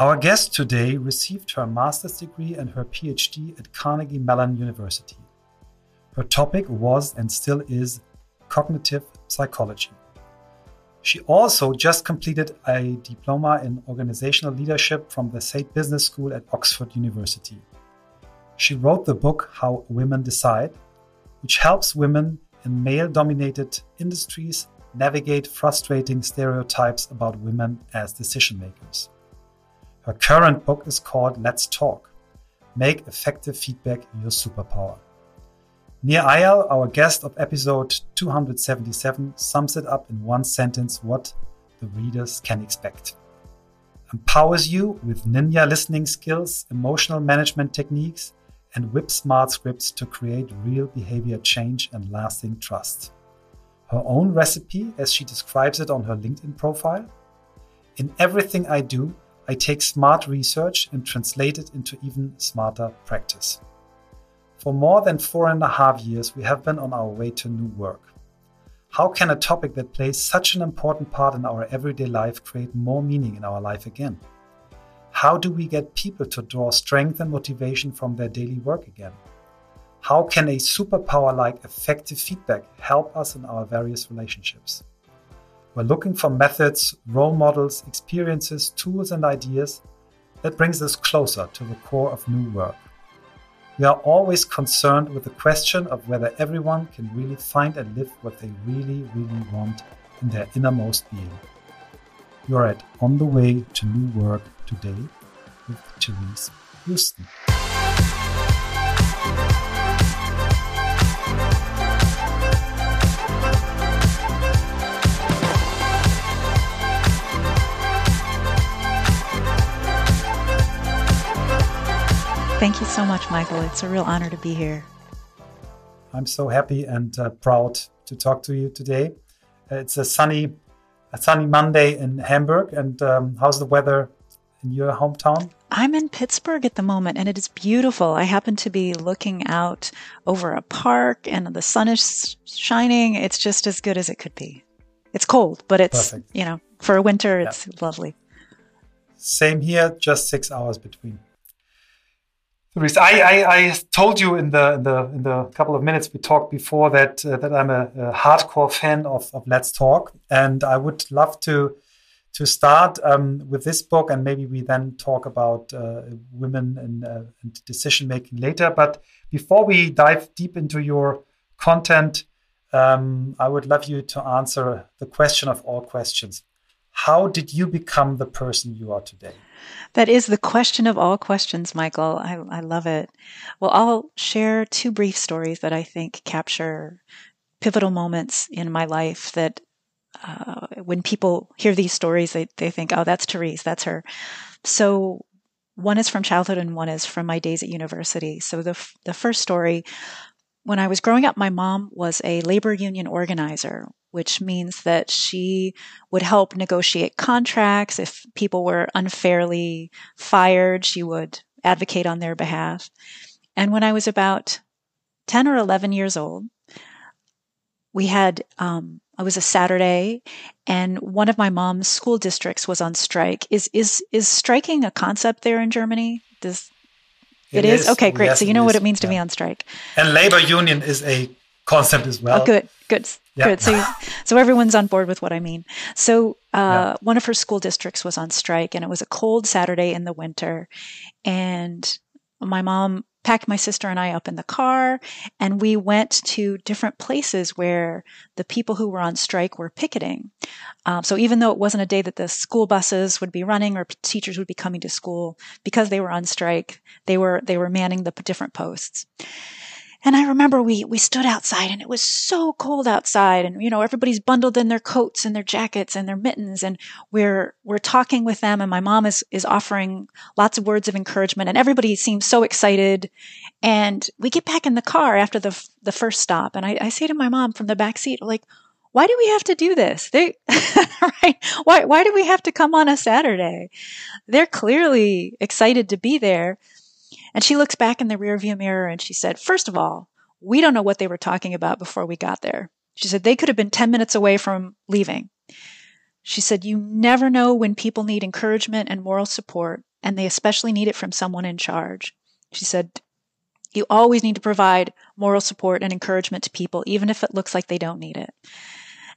Our guest today received her master's degree and her PhD at Carnegie Mellon University. Her topic was and still is cognitive psychology. She also just completed a diploma in organizational leadership from the Saïd Business School at Oxford University. She wrote the book How Women Decide, which helps women in male dominated industries navigate frustrating stereotypes about women as decision makers. Her current book is called Let's Talk Make Effective Feedback Your Superpower. Nir Eyal, our guest of episode 277, sums it up in one sentence what the readers can expect. Empowers you with ninja listening skills, emotional management techniques, and whip smart scripts to create real behavior change and lasting trust. Her own recipe, as she describes it on her LinkedIn profile In everything I do, I take smart research and translate it into even smarter practice. For more than four and a half years, we have been on our way to new work. How can a topic that plays such an important part in our everyday life create more meaning in our life again? How do we get people to draw strength and motivation from their daily work again? How can a superpower like effective feedback help us in our various relationships? We're looking for methods, role models, experiences, tools, and ideas that brings us closer to the core of new work. We are always concerned with the question of whether everyone can really find and live what they really, really want in their innermost being. You are at On the Way to New Work today with Therese Huston. So much, Michael. It's a real honor to be here. I'm so happy and uh, proud to talk to you today. It's a sunny, a sunny Monday in Hamburg. And um, how's the weather in your hometown? I'm in Pittsburgh at the moment, and it is beautiful. I happen to be looking out over a park, and the sun is shining. It's just as good as it could be. It's cold, but it's Perfect. you know for a winter, it's yeah. lovely. Same here, just six hours between. I, I, I, told you in the, the in the couple of minutes we talked before that uh, that I'm a, a, hardcore fan of, of Let's Talk, and I would love to to start um, with this book, and maybe we then talk about uh, women and, uh, and decision making later. But before we dive deep into your content, um, I would love you to answer the question of all questions: How did you become the person you are today? That is the question of all questions, Michael. I, I love it. Well, I'll share two brief stories that I think capture pivotal moments in my life that uh, when people hear these stories, they, they think, oh, that's Therese, that's her. So one is from childhood and one is from my days at university. So the, the first story, when I was growing up, my mom was a labor union organizer, which means that she would help negotiate contracts. If people were unfairly fired, she would advocate on their behalf. And when I was about 10 or 11 years old, we had, um, it was a Saturday, and one of my mom's school districts was on strike. Is is is striking a concept there in Germany? Does it, it is? is? okay? Great. Yes, so you know what it means yeah. to be on strike. And labor union is a concept as well. Oh, good, good, yeah. good. So, so everyone's on board with what I mean. So, uh, yeah. one of her school districts was on strike, and it was a cold Saturday in the winter, and my mom packed my sister and I up in the car, and we went to different places where the people who were on strike were picketing. Um, so even though it wasn't a day that the school buses would be running or teachers would be coming to school, because they were on strike, they were they were manning the different posts. And I remember we, we stood outside and it was so cold outside and, you know, everybody's bundled in their coats and their jackets and their mittens and we're, we're talking with them and my mom is, is offering lots of words of encouragement and everybody seems so excited. And we get back in the car after the, the first stop and I, I say to my mom from the back seat, like, why do we have to do this? They, right? Why, why do we have to come on a Saturday? They're clearly excited to be there. And she looks back in the rearview mirror and she said, First of all, we don't know what they were talking about before we got there. She said, They could have been 10 minutes away from leaving. She said, You never know when people need encouragement and moral support and they especially need it from someone in charge. She said, You always need to provide moral support and encouragement to people, even if it looks like they don't need it.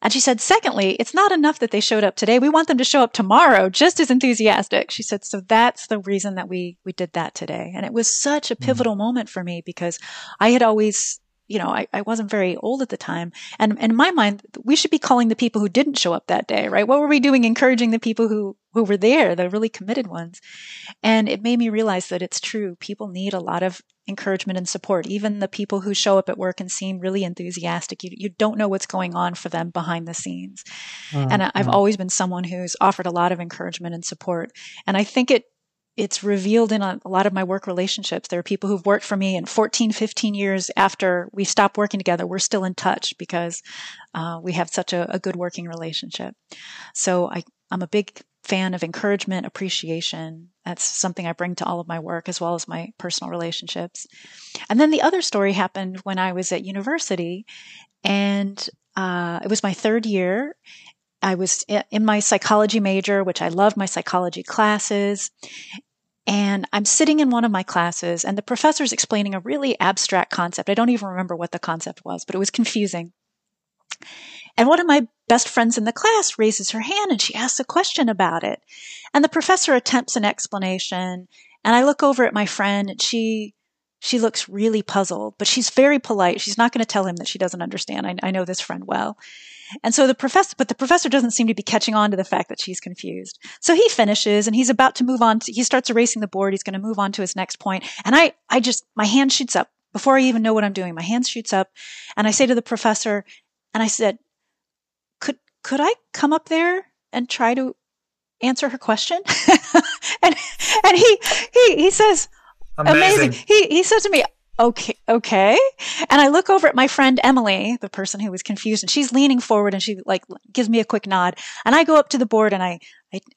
And she said, secondly, it's not enough that they showed up today. We want them to show up tomorrow just as enthusiastic. She said, so that's the reason that we, we did that today. And it was such a mm. pivotal mm-hmm. moment for me because I had always you know, I, I wasn't very old at the time. And, and in my mind, we should be calling the people who didn't show up that day, right? What were we doing encouraging the people who, who were there, the really committed ones? And it made me realize that it's true. People need a lot of encouragement and support. Even the people who show up at work and seem really enthusiastic, you, you don't know what's going on for them behind the scenes. Mm-hmm. And I've always been someone who's offered a lot of encouragement and support. And I think it it's revealed in a, a, lot of my work relationships. There are people who've worked for me and 14, 15 years after we stopped working together, we're still in touch because uh, we have such a, a, good working relationship. So I, I'm a big fan of encouragement, appreciation. That's something I bring to all of my work as well as my personal relationships. And then the other story happened when I was at university and uh, it was my third year I was in my psychology major, which I love my psychology classes. And I'm sitting in one of my classes, and the professor's explaining a really abstract concept. I don't even remember what the concept was, but it was confusing. And one of my best friends in the class raises her hand and she asks a question about it. And the professor attempts an explanation. And I look over at my friend and she she looks really puzzled, but she's very polite. She's not going to tell him that she doesn't understand. I, I know this friend well. And so the professor, but the professor doesn't seem to be catching on to the fact that she's confused. So he finishes and he's about to move on. To, he starts erasing the board. He's going to move on to his next point. And I, I just, my hand shoots up before I even know what I'm doing. My hand shoots up and I say to the professor, and I said, could, could I come up there and try to answer her question? and, and he, he, he says, amazing. He, he says to me, okay, okay. And I look over at my friend Emily, the person who was confused, and she's leaning forward and she like gives me a quick nod. And I go up to the board and I,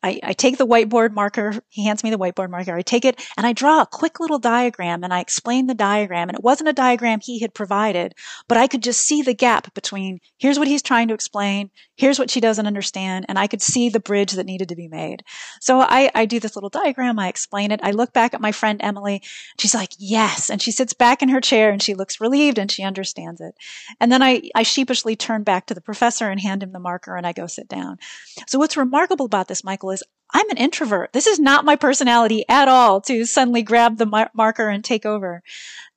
I, I, take the whiteboard marker. He hands me the whiteboard marker. I take it and I draw a quick little diagram and I explain the diagram. And it wasn't a diagram he had provided, but I could just see the gap between here's what he's trying to explain. Here's what she doesn't understand. And I could see the bridge that needed to be made. So I, I do this little diagram. I explain it. I look back at my friend Emily. She's like, yes. And she sits back in her chair and she looks relieved and she understands it. And then I, I sheepishly turn back to the professor and hand him the marker and I go sit down. So what's remarkable about this Michael, is I'm an introvert. This is not my personality at all to suddenly grab the mar- marker and take over.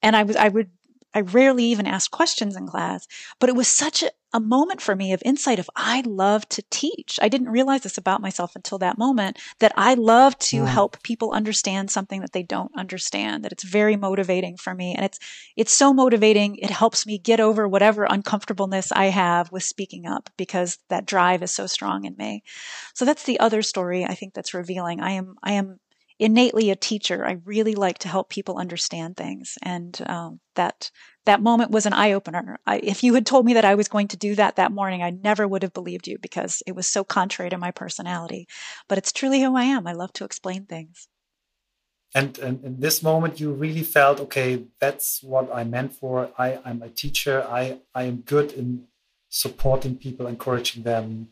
And I was, I would, I rarely even ask questions in class, but it was such a, a moment for me of insight of I love to teach. I didn't realize this about myself until that moment that I love to yeah. help people understand something that they don't understand, that it's very motivating for me. And it's, it's so motivating. It helps me get over whatever uncomfortableness I have with speaking up because that drive is so strong in me. So that's the other story I think that's revealing. I am, I am innately a teacher. I really like to help people understand things. And um, that that moment was an eye opener. if you had told me that I was going to do that that morning, I never would have believed you because it was so contrary to my personality. But it's truly who I am. I love to explain things. And, and in this moment, you really felt, okay, that's what I meant for. I, I'm a teacher. I, I am good in supporting people, encouraging them.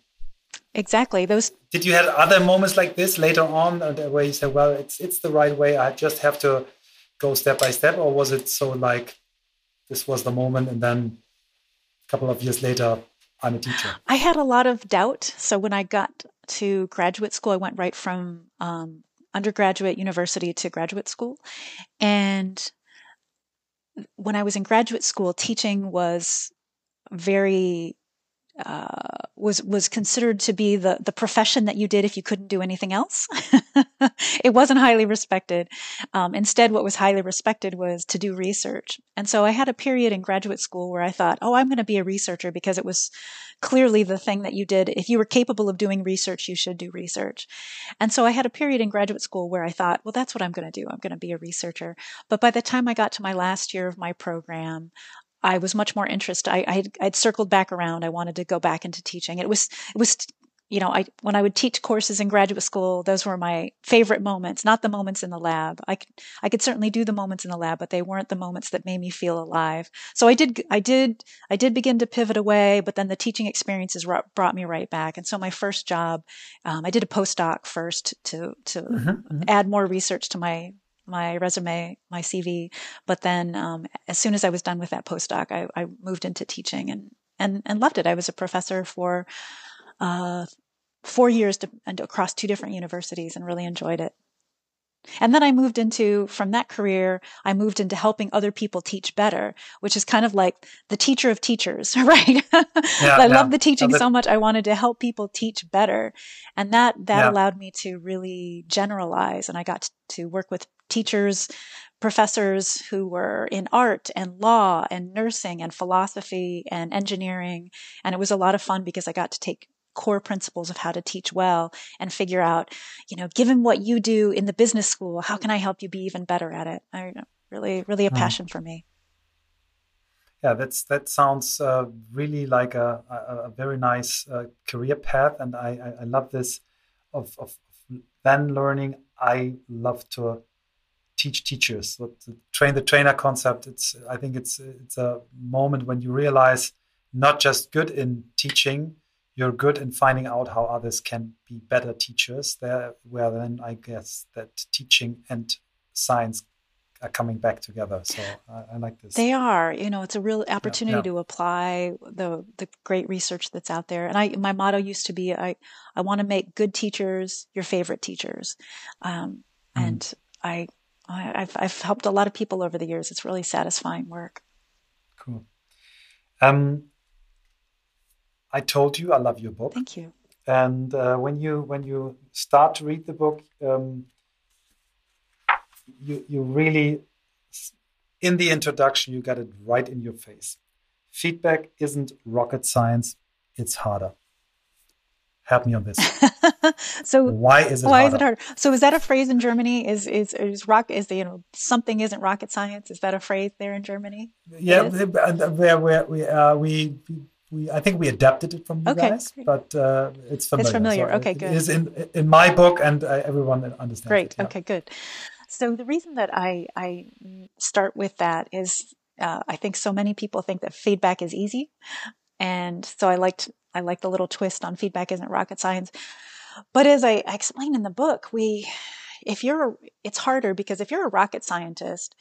Exactly. Those. Did you have other moments like this later on, uh, where you said, "Well, it's it's the right way. I just have to go step by step," or was it so like this was the moment and then a couple of years later i'm a teacher i had a lot of doubt so when i got to graduate school i went right from um, undergraduate university to graduate school and when i was in graduate school teaching was very uh, was was considered to be the the profession that you did if you couldn't do anything else. it wasn't highly respected. Um, instead, what was highly respected was to do research. And so I had a period in graduate school where I thought, oh, I'm going to be a researcher because it was clearly the thing that you did. If you were capable of doing research, you should do research. And so I had a period in graduate school where I thought, well, that's what I'm going to do. I'm going to be a researcher. But by the time I got to my last year of my program, I was much more interested. I, I would circled back around. I wanted to go back into teaching. It was it was you know, I when I would teach courses in graduate school, those were my favorite moments, not the moments in the lab. I could, I could certainly do the moments in the lab, but they weren't the moments that made me feel alive. So I did I did I did begin to pivot away, but then the teaching experiences brought me right back. And so my first job, um, I did a postdoc first to to mm-hmm, mm-hmm. add more research to my my resume, my CV. But then, um, as soon as I was done with that postdoc, I, I moved into teaching and and and loved it. I was a professor for uh, four years to, and across two different universities and really enjoyed it. And then I moved into, from that career, I moved into helping other people teach better, which is kind of like the teacher of teachers, right? Yeah, I yeah. love the teaching so much. I wanted to help people teach better. And that, that yeah. allowed me to really generalize. And I got to work with teachers, professors who were in art and law and nursing and philosophy and engineering. And it was a lot of fun because I got to take core principles of how to teach well and figure out, you know, given what you do in the business school, how can I help you be even better at it? I really, really a hmm. passion for me. Yeah, that's that sounds uh, really like a, a, a very nice uh, career path, and I, I, I love this of, of then learning. I love to teach teachers. The train the trainer concept. It's I think it's it's a moment when you realize not just good in teaching, you're good in finding out how others can be better teachers there where then i guess that teaching and science are coming back together so i, I like this they are you know it's a real opportunity yeah, yeah. to apply the the great research that's out there and i my motto used to be i i want to make good teachers your favorite teachers um, mm. and I I've, I've helped a lot of people over the years it's really satisfying work cool um I told you I love your book. Thank you. And uh, when you when you start to read the book, um, you you really in the introduction you got it right in your face. Feedback isn't rocket science; it's harder. Help me on this. so why is it why harder? is it hard? So is that a phrase in Germany? Is is is rock is the you know something isn't rocket science? Is that a phrase there in Germany? Yeah, where where we uh, we we I think we adapted it from you okay. guys, but uh, it's familiar. It's familiar. So okay, good. It is in in my book, and uh, everyone understands. Great. It, yeah. Okay, good. So the reason that I I start with that is uh, I think so many people think that feedback is easy, and so I liked I like the little twist on feedback isn't rocket science. But as I, I explain in the book, we if you're it's harder because if you're a rocket scientist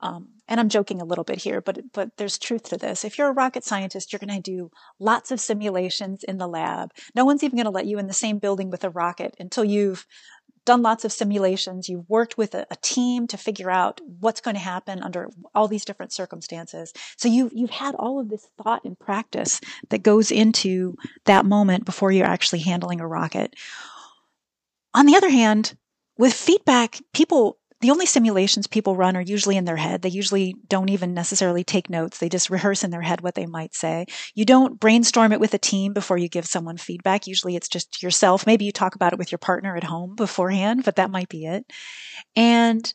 um, and I'm joking a little bit here, but but there's truth to this. If you're a rocket scientist, you're going to do lots of simulations in the lab. No one's even going to let you in the same building with a rocket until you've done lots of simulations. You've worked with a, a team to figure out what's going to happen under all these different circumstances. So you you've had all of this thought and practice that goes into that moment before you're actually handling a rocket. On the other hand, with feedback, people the only simulations people run are usually in their head. They usually don't even necessarily take notes. They just rehearse in their head what they might say. You don't brainstorm it with a team before you give someone feedback. Usually it's just yourself. Maybe you talk about it with your partner at home beforehand, but that might be it. And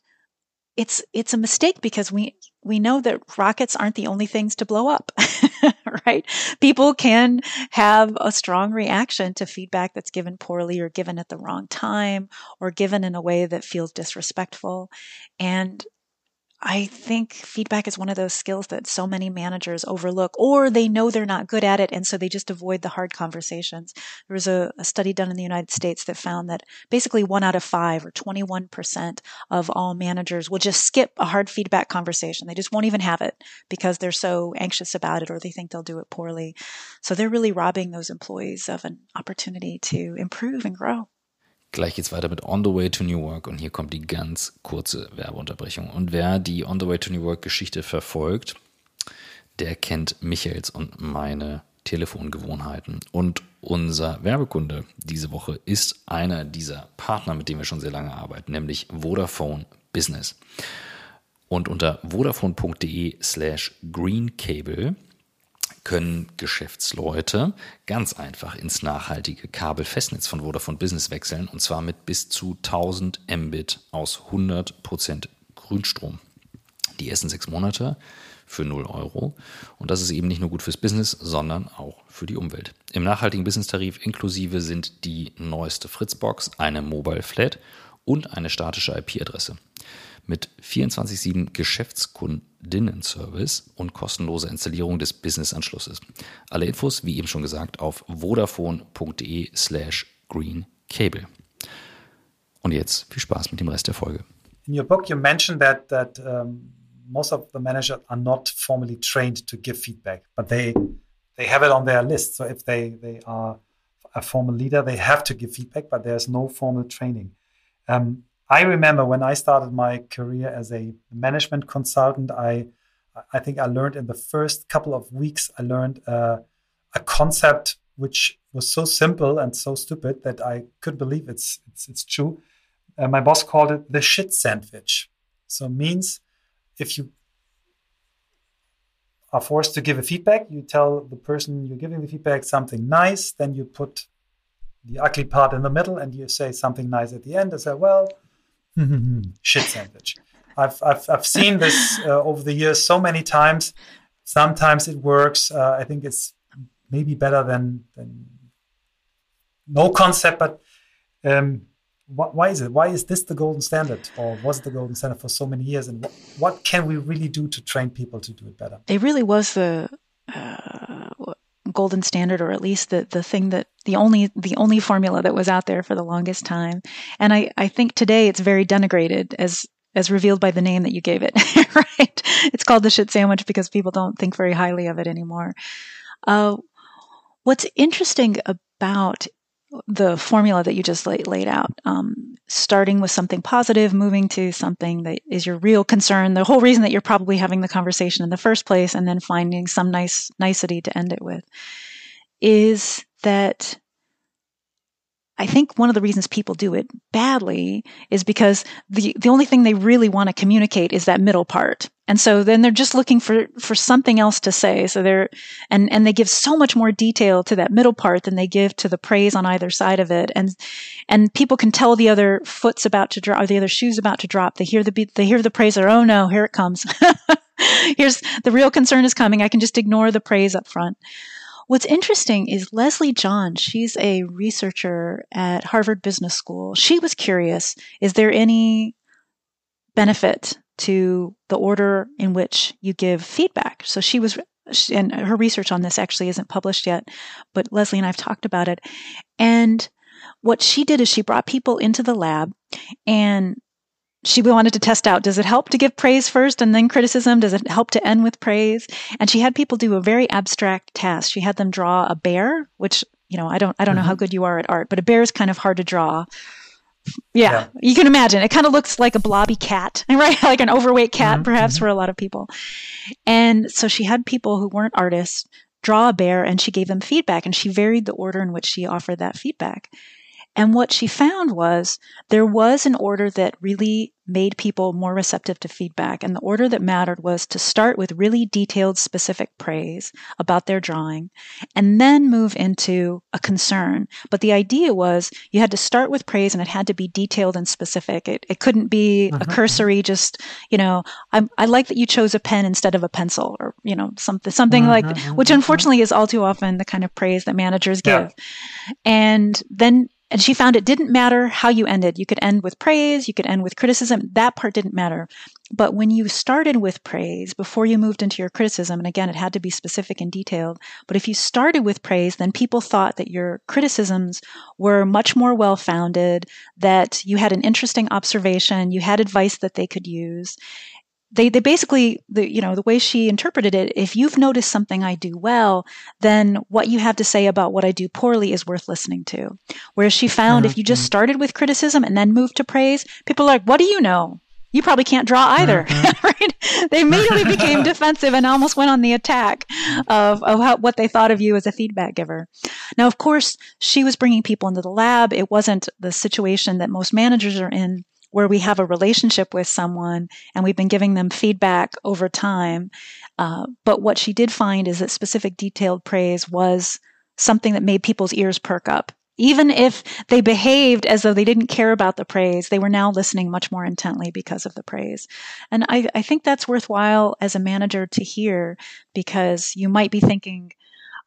it's it's a mistake because we we know that rockets aren't the only things to blow up right? People can have a strong reaction to feedback that's given poorly or given at the wrong time or given in a way that feels disrespectful. And I think feedback is one of those skills that so many managers overlook, or they know they're not good at it, and so they just avoid the hard conversations. There was a, a study done in the United States that found that basically one out of five, or 21% of all managers, will just skip a hard feedback conversation. They just won't even have it because they're so anxious about it or they think they'll do it poorly. So they're really robbing those employees of an opportunity to improve and grow. Gleich geht's weiter mit On the Way to New Work und hier kommt die ganz kurze Werbeunterbrechung. Und wer die On the Way to New Work Geschichte verfolgt, der kennt Michaels und meine Telefongewohnheiten. Und unser Werbekunde diese Woche ist einer dieser Partner, mit dem wir schon sehr lange arbeiten, nämlich Vodafone Business. Und unter vodafone.de slash greencable können Geschäftsleute ganz einfach ins nachhaltige Kabelfestnetz von Vodafone Business wechseln und zwar mit bis zu 1000 Mbit aus 100% Grünstrom. Die ersten sechs Monate für 0 Euro. Und das ist eben nicht nur gut fürs Business, sondern auch für die Umwelt. Im nachhaltigen Business-Tarif inklusive sind die neueste Fritzbox, eine Mobile Flat und eine statische IP-Adresse. Mit 24-7 Geschäftskundinnen-Service und kostenloser Installierung des Business-Anschlusses. Alle Infos, wie eben schon gesagt, auf vodafone.de slash greencable. Und jetzt viel Spaß mit dem Rest der Folge. In your book you mentioned that, that um most of the managers are not formally trained to give feedback, but they they have it on their list. So if they they are a formal leader, they have to give feedback, but there's no formal training. Um, I remember when I started my career as a management consultant, I I think I learned in the first couple of weeks I learned uh, a concept which was so simple and so stupid that I couldn't believe it's it's, it's true. Uh, my boss called it the shit sandwich. So means if you are forced to give a feedback, you tell the person you're giving the feedback something nice, then you put the ugly part in the middle and you say something nice at the end and say, well, shit sandwich. I've, I've, I've seen this uh, over the years so many times. Sometimes it works. Uh, I think it's maybe better than, than no concept, but um, why is it? Why is this the golden standard, or was it the golden standard for so many years? And what, what can we really do to train people to do it better? It really was the uh, golden standard, or at least the the thing that the only the only formula that was out there for the longest time. And I I think today it's very denigrated as as revealed by the name that you gave it. right? It's called the shit sandwich because people don't think very highly of it anymore. Uh, what's interesting about the formula that you just laid, laid out, um, starting with something positive, moving to something that is your real concern, the whole reason that you're probably having the conversation in the first place, and then finding some nice nicety to end it with, is that I think one of the reasons people do it badly is because the, the only thing they really want to communicate is that middle part. And so then they're just looking for, for something else to say. So they're, and, and they give so much more detail to that middle part than they give to the praise on either side of it. And, and people can tell the other foot's about to drop or the other shoe's about to drop. They hear the beat, they hear the praise or, oh no, here it comes. Here's the real concern is coming. I can just ignore the praise up front. What's interesting is Leslie John, she's a researcher at Harvard Business School. She was curious, is there any benefit to the order in which you give feedback? So she was and her research on this actually isn't published yet, but Leslie and I've talked about it. And what she did is she brought people into the lab and she wanted to test out does it help to give praise first and then criticism does it help to end with praise and she had people do a very abstract task she had them draw a bear which you know i don't i don't mm-hmm. know how mm-hmm. good you are at art but a bear is kind of hard to draw yeah, yeah. you can imagine it kind of looks like a blobby cat right like an overweight cat mm-hmm. perhaps mm-hmm. for a lot of people and so she had people who weren't artists draw a bear and she gave them feedback and she varied the order in which she offered that feedback and what she found was there was an order that really made people more receptive to feedback. And the order that mattered was to start with really detailed, specific praise about their drawing and then move into a concern. But the idea was you had to start with praise and it had to be detailed and specific. It, it couldn't be uh-huh. a cursory, just, you know, I, I like that you chose a pen instead of a pencil or, you know, something, something uh-huh. like, which unfortunately is all too often the kind of praise that managers give. Yeah. And then and she found it didn't matter how you ended. You could end with praise, you could end with criticism. That part didn't matter. But when you started with praise before you moved into your criticism, and again, it had to be specific and detailed, but if you started with praise, then people thought that your criticisms were much more well founded, that you had an interesting observation, you had advice that they could use they they basically the you know the way she interpreted it if you've noticed something i do well then what you have to say about what i do poorly is worth listening to whereas she found mm-hmm. if you just mm-hmm. started with criticism and then moved to praise people are like what do you know you probably can't draw either mm-hmm. right they immediately became defensive and almost went on the attack of, of how, what they thought of you as a feedback giver now of course she was bringing people into the lab it wasn't the situation that most managers are in where we have a relationship with someone and we've been giving them feedback over time. Uh, but what she did find is that specific detailed praise was something that made people's ears perk up. Even if they behaved as though they didn't care about the praise, they were now listening much more intently because of the praise. And I, I think that's worthwhile as a manager to hear because you might be thinking,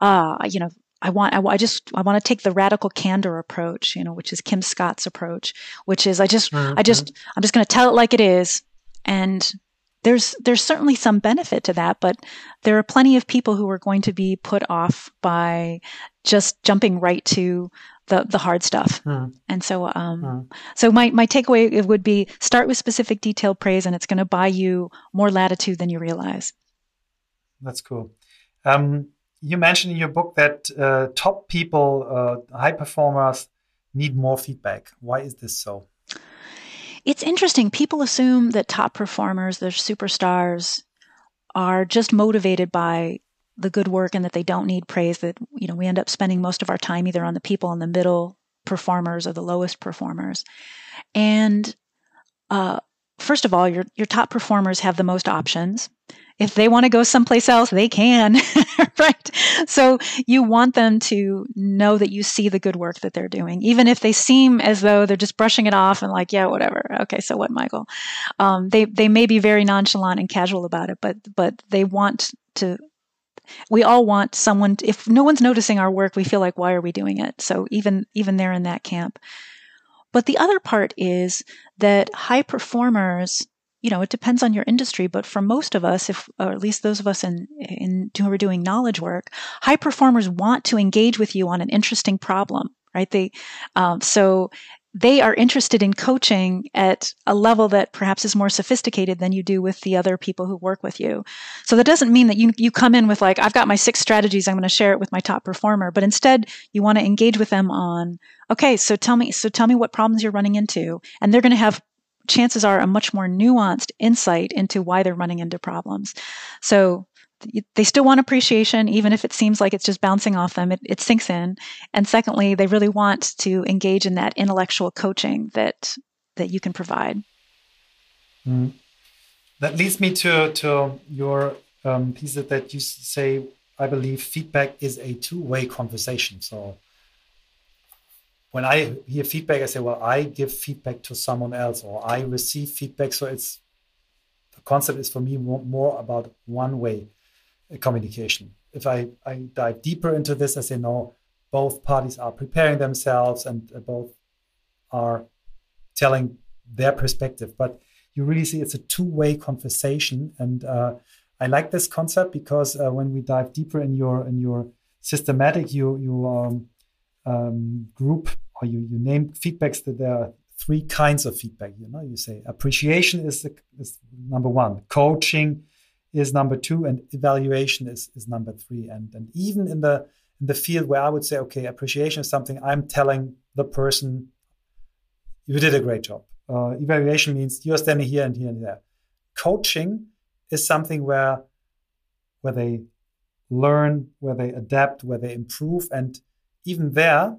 ah, you know, I want, I, I, just, I want to take the radical candor approach, you know, which is Kim Scott's approach, which is I just, mm-hmm. I just, I'm just going to tell it like it is. And there's, there's certainly some benefit to that, but there are plenty of people who are going to be put off by just jumping right to the, the hard stuff. Mm. And so, um, mm. so my, my takeaway would be start with specific detailed praise and it's going to buy you more latitude than you realize. That's cool. Um, you mentioned in your book that uh, top people, uh, high performers, need more feedback. Why is this so? It's interesting. People assume that top performers, they're superstars, are just motivated by the good work and that they don't need praise. That you know we end up spending most of our time either on the people in the middle performers or the lowest performers. And uh, first of all, your your top performers have the most options if they want to go someplace else, they can, right? So you want them to know that you see the good work that they're doing, even if they seem as though they're just brushing it off and like, yeah, whatever. Okay, so what, Michael? Um, they they may be very nonchalant and casual about it, but but they want to. We all want someone. If no one's noticing our work, we feel like, why are we doing it? So even even they're in that camp. But the other part is that high performers you know, it depends on your industry, but for most of us, if, or at least those of us in, in who are doing knowledge work, high performers want to engage with you on an interesting problem, right? They, um, so they are interested in coaching at a level that perhaps is more sophisticated than you do with the other people who work with you. So that doesn't mean that you, you come in with like, I've got my six strategies. I'm going to share it with my top performer, but instead you want to engage with them on, okay, so tell me, so tell me what problems you're running into. And they're going to have chances are a much more nuanced insight into why they're running into problems. So they still want appreciation, even if it seems like it's just bouncing off them. It, it sinks in. And secondly, they really want to engage in that intellectual coaching that that you can provide. Mm. That leads me to to your um, piece that you say. I believe feedback is a two way conversation. So when I hear feedback, I say, well, I give feedback to someone else or I receive feedback. So it's the concept is for me more, more about one way communication. If I, I dive deeper into this, I say, no, both parties are preparing themselves and uh, both are telling their perspective. But you really see it's a two way conversation. And uh, I like this concept because uh, when we dive deeper in your in your systematic, you you um, um, group or you, you name feedbacks that there are three kinds of feedback. You know, you say appreciation is, the, is number one, coaching is number two, and evaluation is, is number three. And, and even in the in the field where I would say, okay, appreciation is something I'm telling the person, you did a great job. Uh, evaluation means you're standing here and here and there. Coaching is something where where they learn, where they adapt, where they improve, and even there,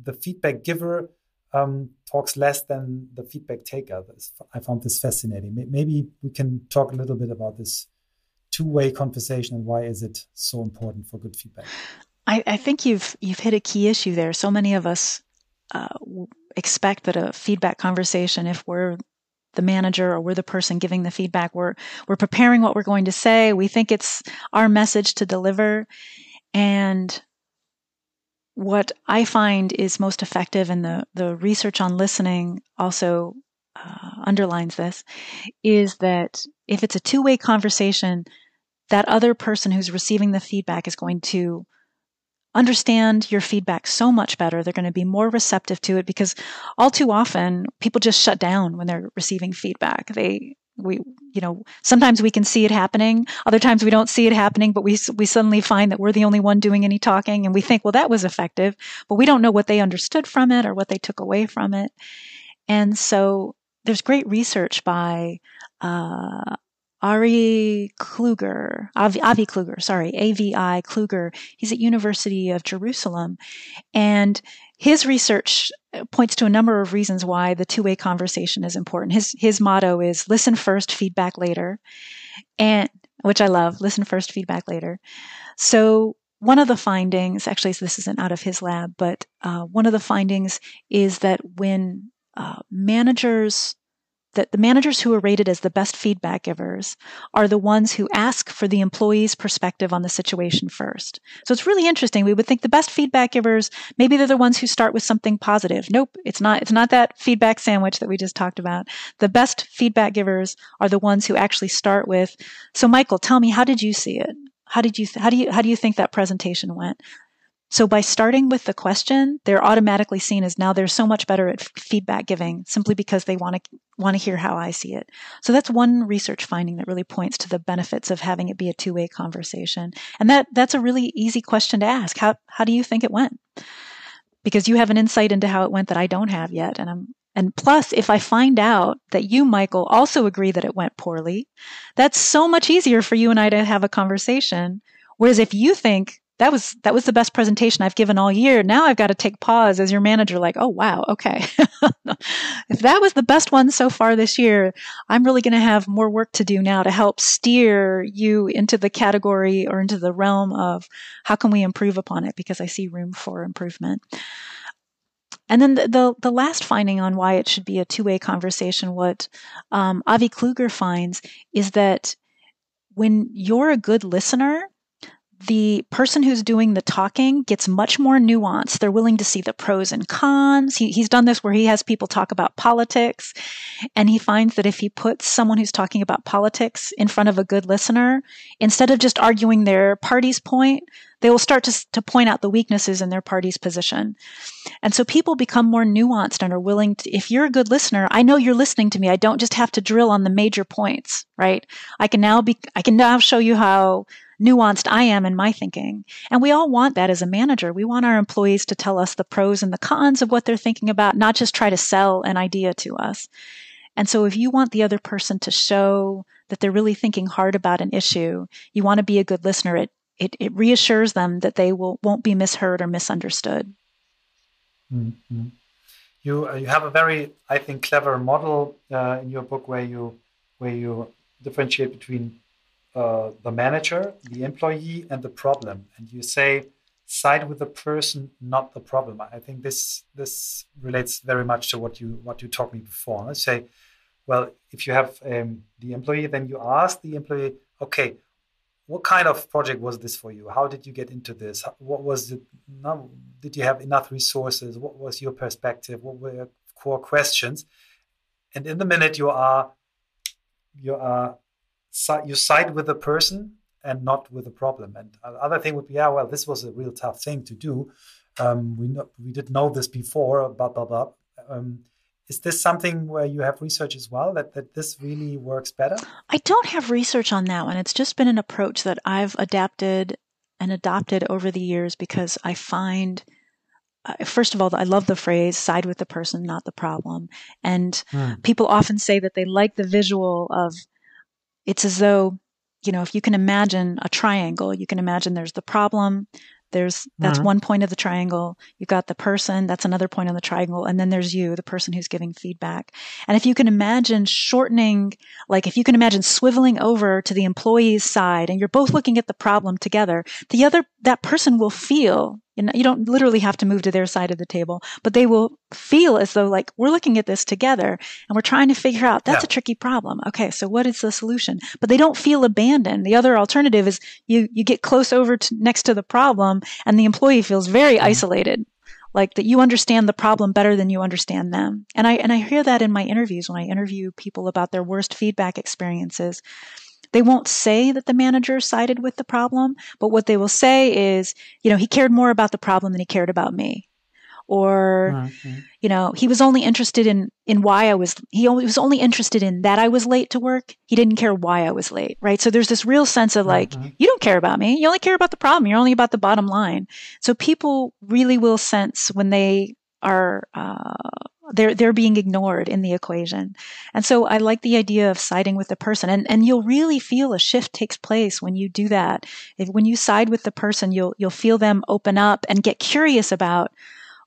the feedback giver um, talks less than the feedback taker. I found this fascinating. Maybe we can talk a little bit about this two-way conversation and why is it so important for good feedback. I, I think you've you've hit a key issue there. So many of us uh, expect that a feedback conversation, if we're the manager or we're the person giving the feedback, we're we're preparing what we're going to say. We think it's our message to deliver, and what I find is most effective, and the, the research on listening also uh, underlines this, is that if it's a two way conversation, that other person who's receiving the feedback is going to understand your feedback so much better. They're going to be more receptive to it because all too often people just shut down when they're receiving feedback. They we you know sometimes we can see it happening other times we don't see it happening but we we suddenly find that we're the only one doing any talking and we think well that was effective but we don't know what they understood from it or what they took away from it and so there's great research by uh, Ari Kluger, Avi, Avi Kluger, sorry, AVI Kluger. He's at University of Jerusalem, and his research points to a number of reasons why the two-way conversation is important. His his motto is listen first, feedback later. And which I love, listen first, feedback later. So one of the findings, actually, this isn't out of his lab, but uh, one of the findings is that when uh, managers that the managers who are rated as the best feedback givers are the ones who ask for the employee's perspective on the situation first. So it's really interesting. We would think the best feedback givers, maybe they're the ones who start with something positive. Nope, it's not, it's not that feedback sandwich that we just talked about. The best feedback givers are the ones who actually start with, so Michael, tell me, how did you see it? How did you, how do you, how do you think that presentation went? So by starting with the question, they're automatically seen as now they're so much better at f- feedback giving simply because they want to want to hear how I see it. So that's one research finding that really points to the benefits of having it be a two-way conversation. And that that's a really easy question to ask. How how do you think it went? Because you have an insight into how it went that I don't have yet and I'm and plus, if I find out that you, Michael, also agree that it went poorly, that's so much easier for you and I to have a conversation. Whereas if you think that was that was the best presentation I've given all year. Now I've got to take pause as your manager, like, oh wow, okay. if that was the best one so far this year, I'm really going to have more work to do now to help steer you into the category or into the realm of how can we improve upon it because I see room for improvement. And then the, the, the, last finding on why it should be a two way conversation, what um, Avi Kluger finds is that when you're a good listener, the person who's doing the talking gets much more nuanced. They're willing to see the pros and cons. He, he's done this where he has people talk about politics, and he finds that if he puts someone who's talking about politics in front of a good listener, instead of just arguing their party's point, they will start to, to point out the weaknesses in their party's position. And so people become more nuanced and are willing to, if you're a good listener, I know you're listening to me. I don't just have to drill on the major points, right? I can now be, I can now show you how nuanced I am in my thinking. And we all want that as a manager. We want our employees to tell us the pros and the cons of what they're thinking about, not just try to sell an idea to us. And so if you want the other person to show that they're really thinking hard about an issue, you want to be a good listener. It, it, it reassures them that they will, won't be misheard or misunderstood. Mm-hmm. You, uh, you have a very, I think, clever model uh, in your book where you, where you differentiate between uh, the manager, the employee, and the problem. And you say, side with the person, not the problem. I think this this relates very much to what you what you taught me before. Let's say, well, if you have um, the employee, then you ask the employee, okay, what kind of project was this for you? How did you get into this? What was it? Did you have enough resources? What was your perspective? What were your core questions? And in the minute you are you are you side with the person and not with the problem. And other thing would be, yeah, well, this was a real tough thing to do. Um, we know, we didn't know this before, blah blah blah. Um, is this something where you have research as well that, that this really works better? I don't have research on that one. It's just been an approach that I've adapted and adopted over the years because I find uh, first of all, I love the phrase side with the person, not the problem. And hmm. people often say that they like the visual of it's as though, you know, if you can imagine a triangle, you can imagine there's the problem, there's that's mm-hmm. one point of the triangle. You've got the person, that's another point on the triangle, and then there's you, the person who's giving feedback. And if you can imagine shortening, like if you can imagine swiveling over to the employee's side and you're both looking at the problem together, the other that person will feel you don't literally have to move to their side of the table, but they will feel as though like we're looking at this together and we're trying to figure out that's yeah. a tricky problem. Okay, so what is the solution? But they don't feel abandoned. The other alternative is you you get close over to, next to the problem and the employee feels very mm-hmm. isolated. Like that you understand the problem better than you understand them. And I and I hear that in my interviews when I interview people about their worst feedback experiences they won't say that the manager sided with the problem, but what they will say is, you know, he cared more about the problem than he cared about me. Or, mm-hmm. you know, he was only interested in, in why I was, he only, was only interested in that I was late to work. He didn't care why I was late, right? So there's this real sense of like, mm-hmm. you don't care about me. You only care about the problem. You're only about the bottom line. So people really will sense when they are, uh, they're they're being ignored in the equation. And so I like the idea of siding with the person. And and you'll really feel a shift takes place when you do that. If, when you side with the person, you'll you'll feel them open up and get curious about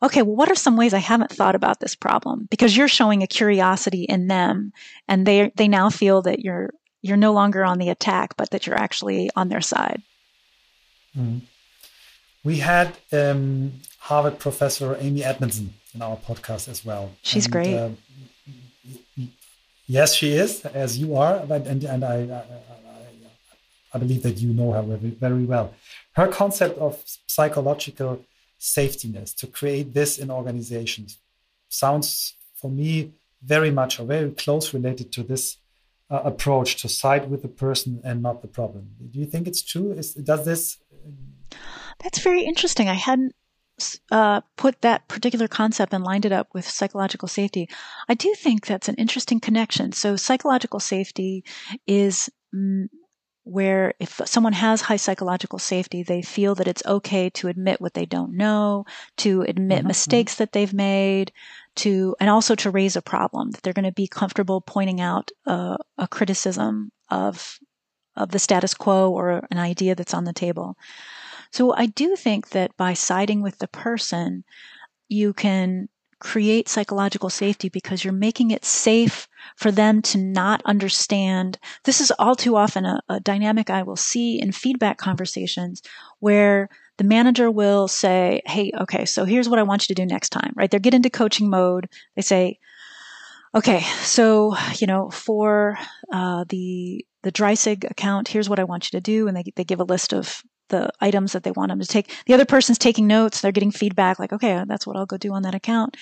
okay, well, what are some ways I haven't thought about this problem? Because you're showing a curiosity in them and they they now feel that you're you're no longer on the attack, but that you're actually on their side. Mm. We had um, Harvard professor Amy Edmondson in our podcast as well. She's and, great. Uh, yes, she is, as you are, but, and, and I, I, I believe that you know her very, very well. Her concept of psychological safetiness to create this in organizations sounds for me very much or very close related to this uh, approach to side with the person and not the problem. Do you think it's true? Is, does this? That's very interesting. I hadn't uh, put that particular concept and lined it up with psychological safety. I do think that's an interesting connection. So, psychological safety is mm, where if someone has high psychological safety, they feel that it's okay to admit what they don't know, to admit mm-hmm. mistakes that they've made, to and also to raise a problem that they're going to be comfortable pointing out a, a criticism of of the status quo or an idea that's on the table. So I do think that by siding with the person, you can create psychological safety because you're making it safe for them to not understand. This is all too often a, a, dynamic I will see in feedback conversations where the manager will say, Hey, okay, so here's what I want you to do next time, right? They get into coaching mode. They say, okay, so, you know, for, uh, the, the DreiSig account, here's what I want you to do. And they, they give a list of the items that they want them to take. The other person's taking notes. They're getting feedback like, okay, that's what I'll go do on that account.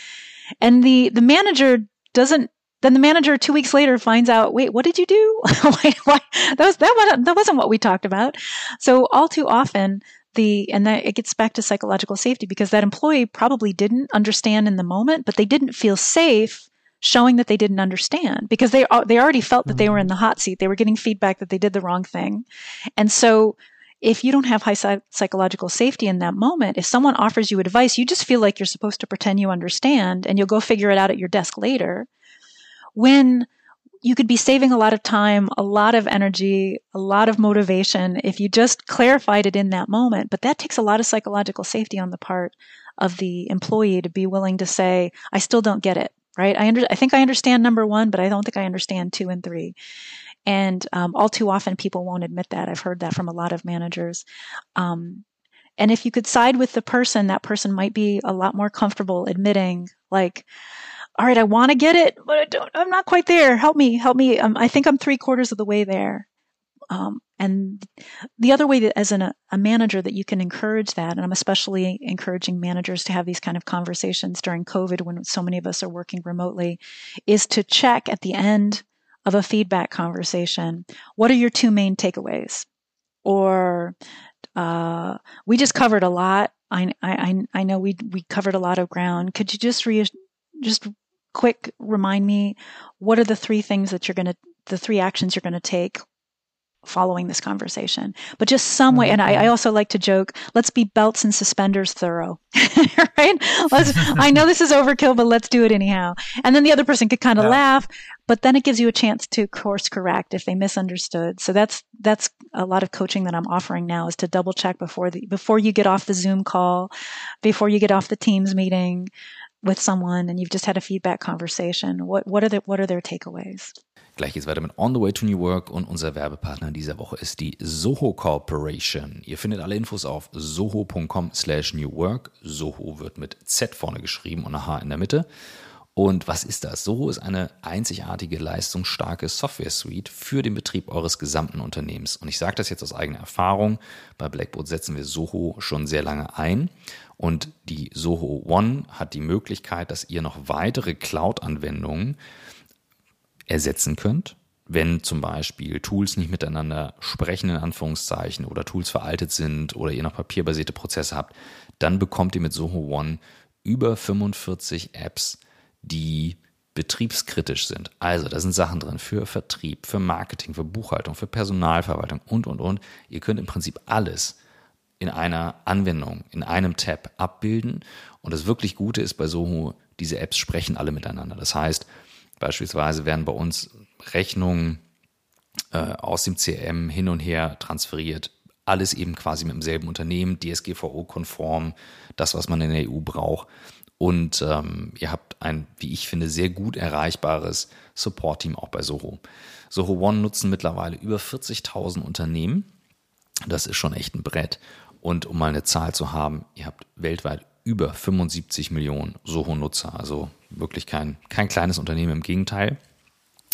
And the, the manager doesn't, then the manager two weeks later finds out, wait, what did you do? why, why? That was, that wasn't, that wasn't what we talked about. So all too often, the, and that it gets back to psychological safety because that employee probably didn't understand in the moment, but they didn't feel safe showing that they didn't understand because they they already felt that they were mm-hmm. in the hot seat. They were getting feedback that they did the wrong thing, and so if you don't have high psychological safety in that moment, if someone offers you advice, you just feel like you're supposed to pretend you understand and you'll go figure it out at your desk later. When you could be saving a lot of time, a lot of energy, a lot of motivation if you just clarified it in that moment. But that takes a lot of psychological safety on the part of the employee to be willing to say, I still don't get it, right? I, under- I think I understand number one, but I don't think I understand two and three. And um, all too often, people won't admit that. I've heard that from a lot of managers. Um, and if you could side with the person, that person might be a lot more comfortable admitting, like, all right, I want to get it, but I don't, I'm not quite there. Help me, help me. Um, I think I'm three quarters of the way there. Um, and the other way that as an, a manager that you can encourage that, and I'm especially encouraging managers to have these kind of conversations during COVID when so many of us are working remotely, is to check at the end of a feedback conversation, what are your two main takeaways? Or uh, we just covered a lot. I, I, I know we we covered a lot of ground. Could you just re, just quick remind me what are the three things that you're going to the three actions you're going to take following this conversation, but just some way. And I, I, also like to joke, let's be belts and suspenders thorough, right? Let's, I know this is overkill, but let's do it anyhow. And then the other person could kind of yeah. laugh, but then it gives you a chance to course correct if they misunderstood. So that's, that's a lot of coaching that I'm offering now is to double check before the, before you get off the Zoom call, before you get off the Teams meeting with someone and you've just had a feedback conversation. What, what are the, what are their takeaways? Gleich geht's weiter mit On the Way to New Work und unser Werbepartner dieser Woche ist die Soho Corporation. Ihr findet alle Infos auf soho.com slash new work. Soho wird mit Z vorne geschrieben und ein H in der Mitte. Und was ist das? Soho ist eine einzigartige, leistungsstarke Software-Suite für den Betrieb eures gesamten Unternehmens. Und ich sage das jetzt aus eigener Erfahrung. Bei Blackboard setzen wir Soho schon sehr lange ein. Und die Soho One hat die Möglichkeit, dass ihr noch weitere Cloud-Anwendungen ersetzen könnt. Wenn zum Beispiel Tools nicht miteinander sprechen, in Anführungszeichen, oder Tools veraltet sind oder ihr noch papierbasierte Prozesse habt, dann bekommt ihr mit Soho One über 45 Apps, die betriebskritisch sind. Also, da sind Sachen drin für Vertrieb, für Marketing, für Buchhaltung, für Personalverwaltung und, und, und. Ihr könnt im Prinzip alles in einer Anwendung, in einem Tab abbilden. Und das wirklich Gute ist bei Soho, diese Apps sprechen alle miteinander. Das heißt, Beispielsweise werden bei uns Rechnungen äh, aus dem CRM hin und her transferiert. Alles eben quasi mit demselben Unternehmen, DSGVO-konform, das, was man in der EU braucht. Und ähm, ihr habt ein, wie ich finde, sehr gut erreichbares Support-Team auch bei Soho. Soho One nutzen mittlerweile über 40.000 Unternehmen. Das ist schon echt ein Brett. Und um mal eine Zahl zu haben, ihr habt weltweit über 75 Millionen Soho-Nutzer. Also wirklich kein, kein kleines Unternehmen, im Gegenteil.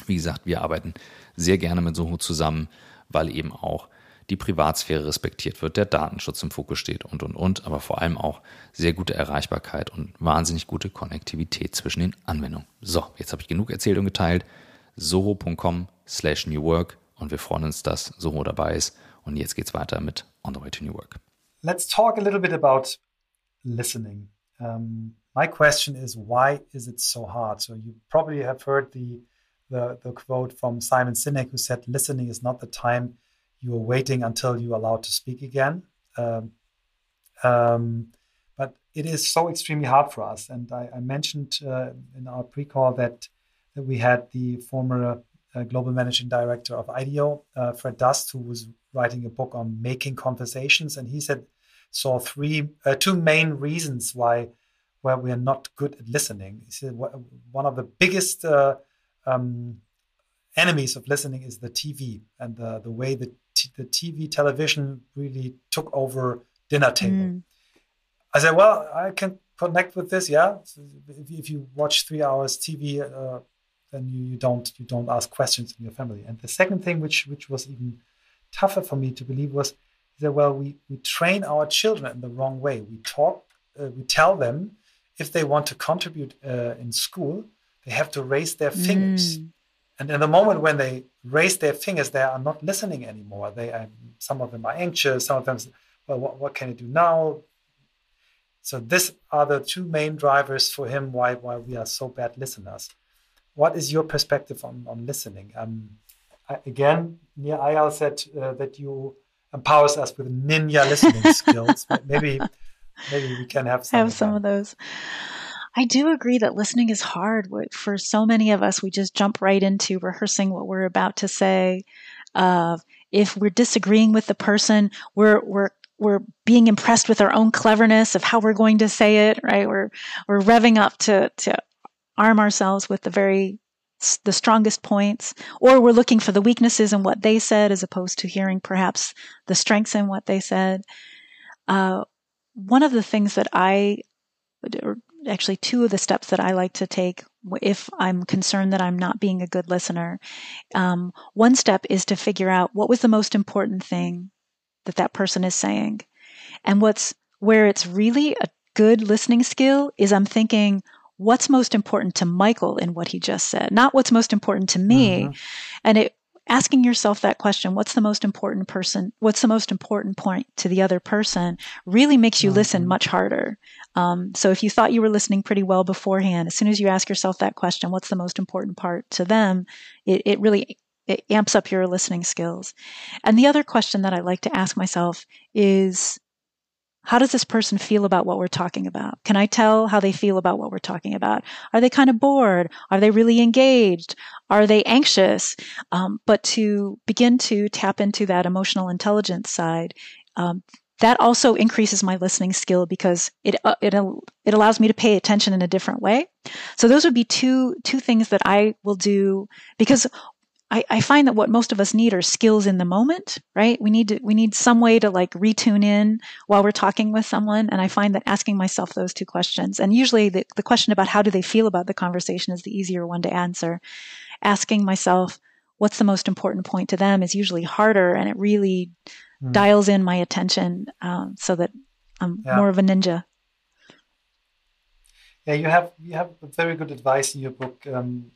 Wie gesagt, wir arbeiten sehr gerne mit Soho zusammen, weil eben auch die Privatsphäre respektiert wird, der Datenschutz im Fokus steht und, und, und, aber vor allem auch sehr gute Erreichbarkeit und wahnsinnig gute Konnektivität zwischen den Anwendungen. So, jetzt habe ich genug erzählt und geteilt. soho.com slash new work und wir freuen uns, dass Soho dabei ist. Und jetzt geht's weiter mit On the Way to New Work. Let's talk a little bit about listening. Um, my question is, why is it so hard? So you probably have heard the the, the quote from Simon Sinek, who said, "Listening is not the time you are waiting until you are allowed to speak again." Um, um, but it is so extremely hard for us. And I, I mentioned uh, in our pre-call that, that we had the former uh, global managing director of IDEO, uh, Fred Dust, who was writing a book on making conversations, and he said saw three uh, two main reasons why why we are not good at listening. One of the biggest uh, um, enemies of listening is the TV and the, the way that the TV television really took over dinner table. Mm. I said, well, I can connect with this. Yeah, if, if you watch three hours TV, uh, then you, you don't you don't ask questions in your family. And the second thing, which which was even tougher for me to believe, was that well, we we train our children in the wrong way. We talk, uh, we tell them if they want to contribute uh, in school, they have to raise their fingers. Mm. And in the moment when they raise their fingers, they are not listening anymore. They are, some of them are anxious. Some of them, well, what, what can I do now? So these are the two main drivers for him why why we are so bad listeners. What is your perspective on on listening? Um, I, again, Nir Eyal said uh, that you empowers us with ninja listening skills. But maybe maybe we can have some have of some of those. I do agree that listening is hard. For so many of us, we just jump right into rehearsing what we're about to say. Uh, if we're disagreeing with the person, we're we're we're being impressed with our own cleverness of how we're going to say it. Right? We're we're revving up to to arm ourselves with the very the strongest points, or we're looking for the weaknesses in what they said as opposed to hearing perhaps the strengths in what they said. Uh, one of the things that I, actually two of the steps that I like to take if I'm concerned that I'm not being a good listener. Um, one step is to figure out what was the most important thing that that person is saying. And what's where it's really a good listening skill is I'm thinking, what's most important to Michael in what he just said, not what's most important to me. Mm-hmm. And it asking yourself that question, what's the most important person, what's the most important point to the other person, really makes you mm-hmm. listen much harder. Um, so if you thought you were listening pretty well beforehand, as soon as you ask yourself that question, what's the most important part to them, it, it really it amps up your listening skills. And the other question that I like to ask myself is, how does this person feel about what we're talking about? Can I tell how they feel about what we're talking about? Are they kind of bored? Are they really engaged? Are they anxious? Um, but to begin to tap into that emotional intelligence side, um, that also increases my listening skill because it uh, it it allows me to pay attention in a different way. So those would be two two things that I will do because I, I find that what most of us need are skills in the moment, right? We need to, we need some way to like retune in while we're talking with someone. And I find that asking myself those two questions, and usually the, the question about how do they feel about the conversation is the easier one to answer. Asking myself, what's the most important point to them is usually harder and it really mm. dials in my attention um, so that I'm yeah. more of a ninja. Yeah, you have you have very good advice in your book. Um,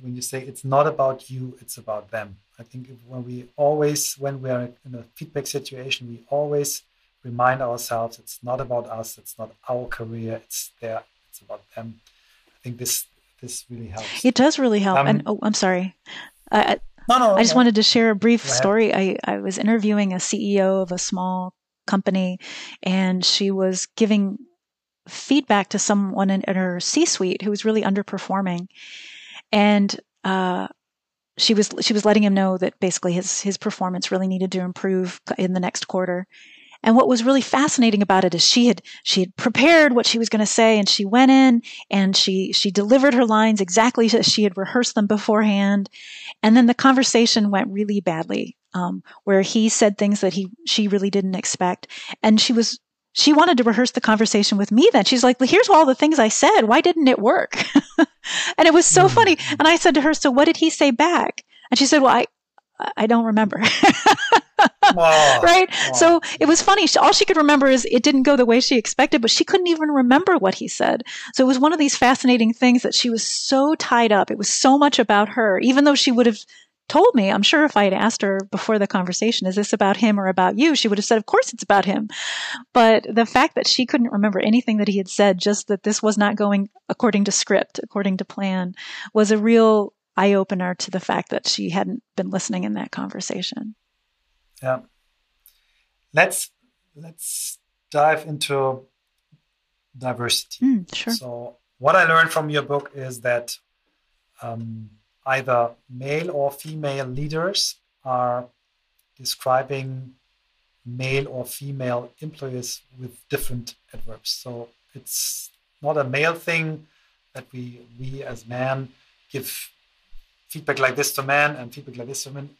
when you say it's not about you, it's about them. I think when we always, when we are in a feedback situation, we always remind ourselves it's not about us, it's not our career, it's there, it's about them. I think this this really helps. It does really help. Um, and oh, I'm sorry. I, no, no, I just no. wanted to share a brief story. I, I was interviewing a CEO of a small company, and she was giving feedback to someone in, in her C-suite who was really underperforming and uh, she was she was letting him know that basically his his performance really needed to improve in the next quarter. And what was really fascinating about it is she had she had prepared what she was going to say, and she went in and she she delivered her lines exactly as she had rehearsed them beforehand. And then the conversation went really badly. um, where he said things that he she really didn't expect, and she was she wanted to rehearse the conversation with me then. She's like, well, here's all the things I said. Why didn't it work? and it was so mm-hmm. funny. And I said to her, so what did he say back? And she said, well, I, I don't remember. right? So it was funny. All she could remember is it didn't go the way she expected, but she couldn't even remember what he said. So it was one of these fascinating things that she was so tied up. It was so much about her, even though she would have told me, I'm sure if I had asked her before the conversation, is this about him or about you? She would have said, of course it's about him. But the fact that she couldn't remember anything that he had said, just that this was not going according to script, according to plan, was a real eye opener to the fact that she hadn't been listening in that conversation. Yeah. Let's let's dive into diversity. Mm, sure. So what I learned from your book is that um, either male or female leaders are describing male or female employees with different adverbs. So it's not a male thing that we we as men give feedback like this to men and feedback like this to women.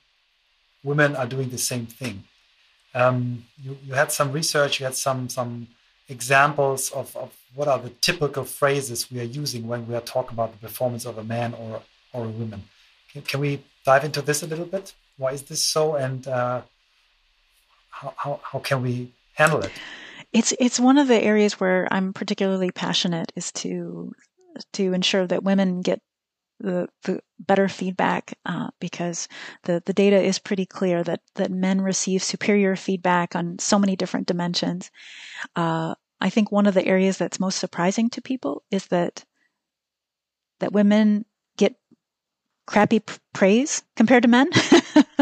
Women are doing the same thing. Um, you, you had some research, you had some some examples of, of what are the typical phrases we are using when we are talking about the performance of a man or or a woman. Can, can we dive into this a little bit? Why is this so, and uh, how, how, how can we handle it? It's it's one of the areas where I'm particularly passionate is to to ensure that women get the, the better feedback uh, because the, the data is pretty clear that, that men receive superior feedback on so many different dimensions. Uh, I think one of the areas that's most surprising to people is that that women crappy p- praise compared to men. people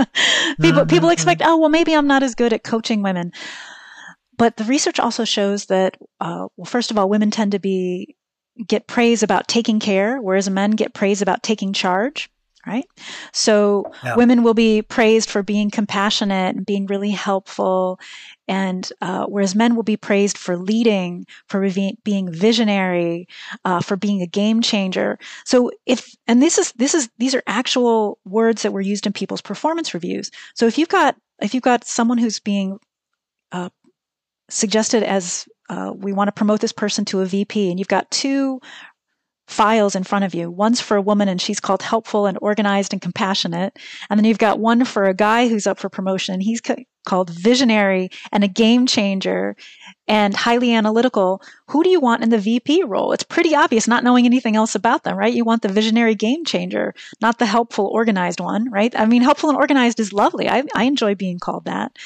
mm-hmm. people expect, oh well, maybe I'm not as good at coaching women. But the research also shows that, uh, well, first of all, women tend to be get praise about taking care, whereas men get praise about taking charge right? So yeah. women will be praised for being compassionate and being really helpful, and uh, whereas men will be praised for leading, for being visionary, uh, for being a game changer. So if and this is this is these are actual words that were used in people's performance reviews. So if you've got if you've got someone who's being uh, suggested as uh, we want to promote this person to a VP, and you've got two files in front of you. One's for a woman and she's called helpful and organized and compassionate. And then you've got one for a guy who's up for promotion and he's called visionary and a game changer and highly analytical. Who do you want in the VP role? It's pretty obvious not knowing anything else about them, right? You want the visionary game changer, not the helpful organized one, right? I mean, helpful and organized is lovely. I, I enjoy being called that,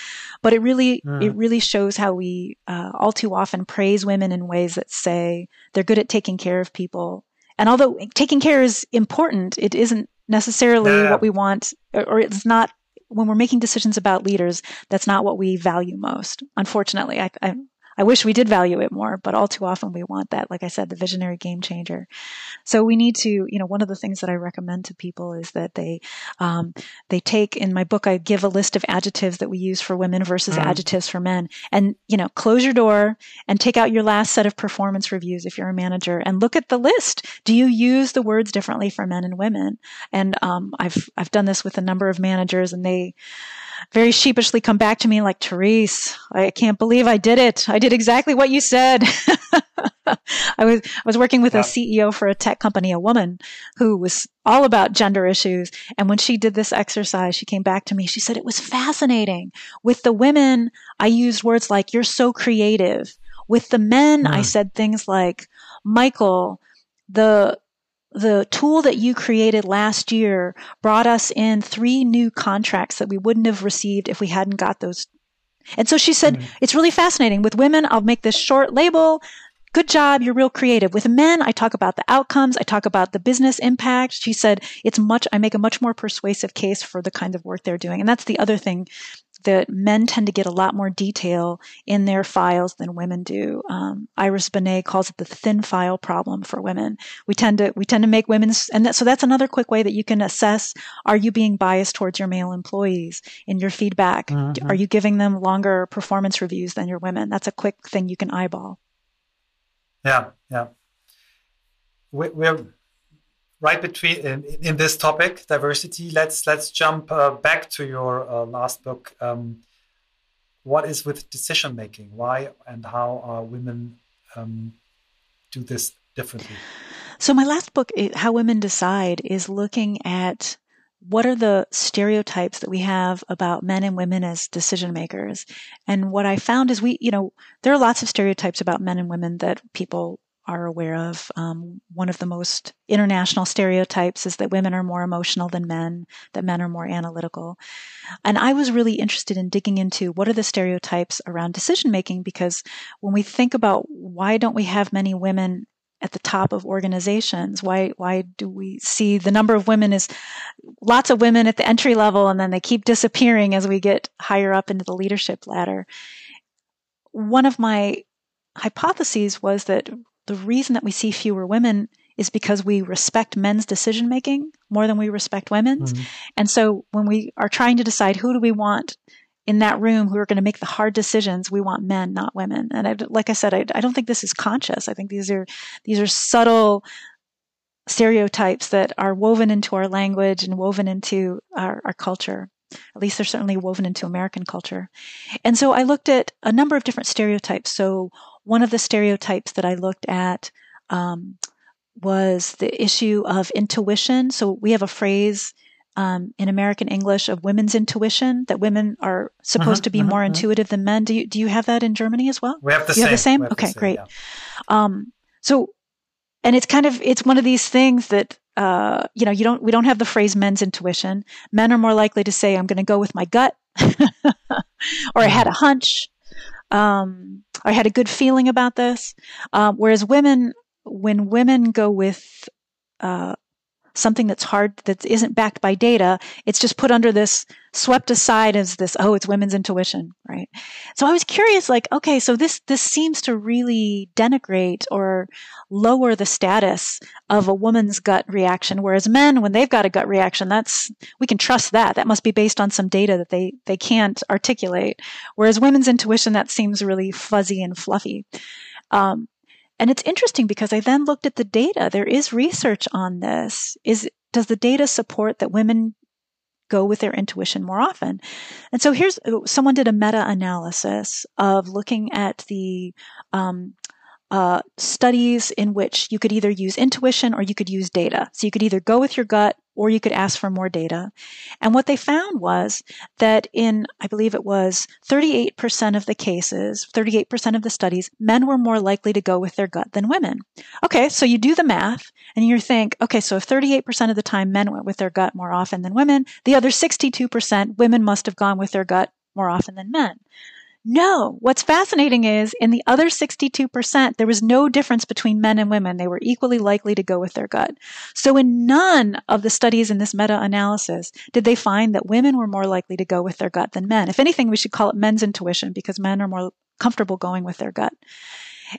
but it really, mm. it really shows how we uh, all too often praise women in ways that say they're good at taking care of people and although taking care is important, it isn't necessarily what we want, or it's not when we're making decisions about leaders. That's not what we value most. Unfortunately, I, I, I wish we did value it more, but all too often we want that, like I said, the visionary game changer. So we need to, you know, one of the things that I recommend to people is that they, um, they take in my book, I give a list of adjectives that we use for women versus mm. adjectives for men. And, you know, close your door and take out your last set of performance reviews if you're a manager and look at the list. Do you use the words differently for men and women? And, um, I've, I've done this with a number of managers and they, very sheepishly come back to me like, Therese, I can't believe I did it. I did exactly what you said. I was, I was working with yeah. a CEO for a tech company, a woman who was all about gender issues. And when she did this exercise, she came back to me. She said, it was fascinating. With the women, I used words like, you're so creative. With the men, mm. I said things like, Michael, the the tool that you created last year brought us in three new contracts that we wouldn't have received if we hadn't got those. And so she said, mm-hmm. it's really fascinating. With women, I'll make this short label. Good job. You're real creative. With men, I talk about the outcomes. I talk about the business impact. She said, it's much, I make a much more persuasive case for the kind of work they're doing. And that's the other thing that men tend to get a lot more detail in their files than women do. Um, Iris Bohnet calls it the thin file problem for women. We tend to we tend to make women's and that, so that's another quick way that you can assess: Are you being biased towards your male employees in your feedback? Mm-hmm. Are you giving them longer performance reviews than your women? That's a quick thing you can eyeball. Yeah, yeah. We're right between in, in, this topic diversity let's let's jump uh, back to your uh, last book. Um, what is with decision making? Why and how are women um, do this differently? So my last book how women decide is looking at what are the stereotypes that we have about men and women as decision makers. And what i found is we you know there are lots of stereotypes about men and women that people are aware of. Um, one of the most international stereotypes is that women are more emotional than men, that men are more analytical. And I was really interested in digging into what are the stereotypes around decision making because when we think about why don't we have many women at the top of organizations why why do we see the number of women is lots of women at the entry level and then they keep disappearing as we get higher up into the leadership ladder one of my hypotheses was that the reason that we see fewer women is because we respect men's decision making more than we respect women's. Mm-hmm. And so when we are trying to decide who do we want in that room who are going to make the hard decisions, we want men, not women. And I, like I said, I, I don't think this is conscious. I think these are these are subtle stereotypes that are woven into our language and woven into our, our culture. At least they're certainly woven into American culture. And so I looked at a number of different stereotypes. So one of the stereotypes that I looked at um, was the issue of intuition. So we have a phrase um, in American English of women's intuition that women are supposed uh-huh, to be uh-huh, more uh-huh. intuitive than men. Do you do you have that in Germany as well? We have the you same. Have the same? Okay, the same, great. Yeah. Um, so, and it's kind of it's one of these things that uh, you know you don't we don't have the phrase men's intuition. Men are more likely to say I'm going to go with my gut, or I had a mm-hmm. hunch, um, I had a good feeling about this. Um, whereas women, when women go with uh, something that's hard, that isn't backed by data, it's just put under this, swept aside as this, oh, it's women's intuition, right? So I was curious, like, okay, so this, this seems to really denigrate or lower the status of a woman's gut reaction. Whereas men, when they've got a gut reaction, that's, we can trust that. That must be based on some data that they, they can't articulate. Whereas women's intuition, that seems really fuzzy and fluffy. Um, and it's interesting because I then looked at the data. There is research on this. Is does the data support that women go with their intuition more often? And so here's someone did a meta analysis of looking at the um, uh, studies in which you could either use intuition or you could use data. So you could either go with your gut or you could ask for more data. And what they found was that in, I believe it was 38% of the cases, 38% of the studies, men were more likely to go with their gut than women. Okay, so you do the math and you think, okay, so if 38% of the time men went with their gut more often than women, the other 62% women must have gone with their gut more often than men. No, what's fascinating is in the other 62%, there was no difference between men and women. They were equally likely to go with their gut. So in none of the studies in this meta-analysis did they find that women were more likely to go with their gut than men. If anything, we should call it men's intuition because men are more comfortable going with their gut.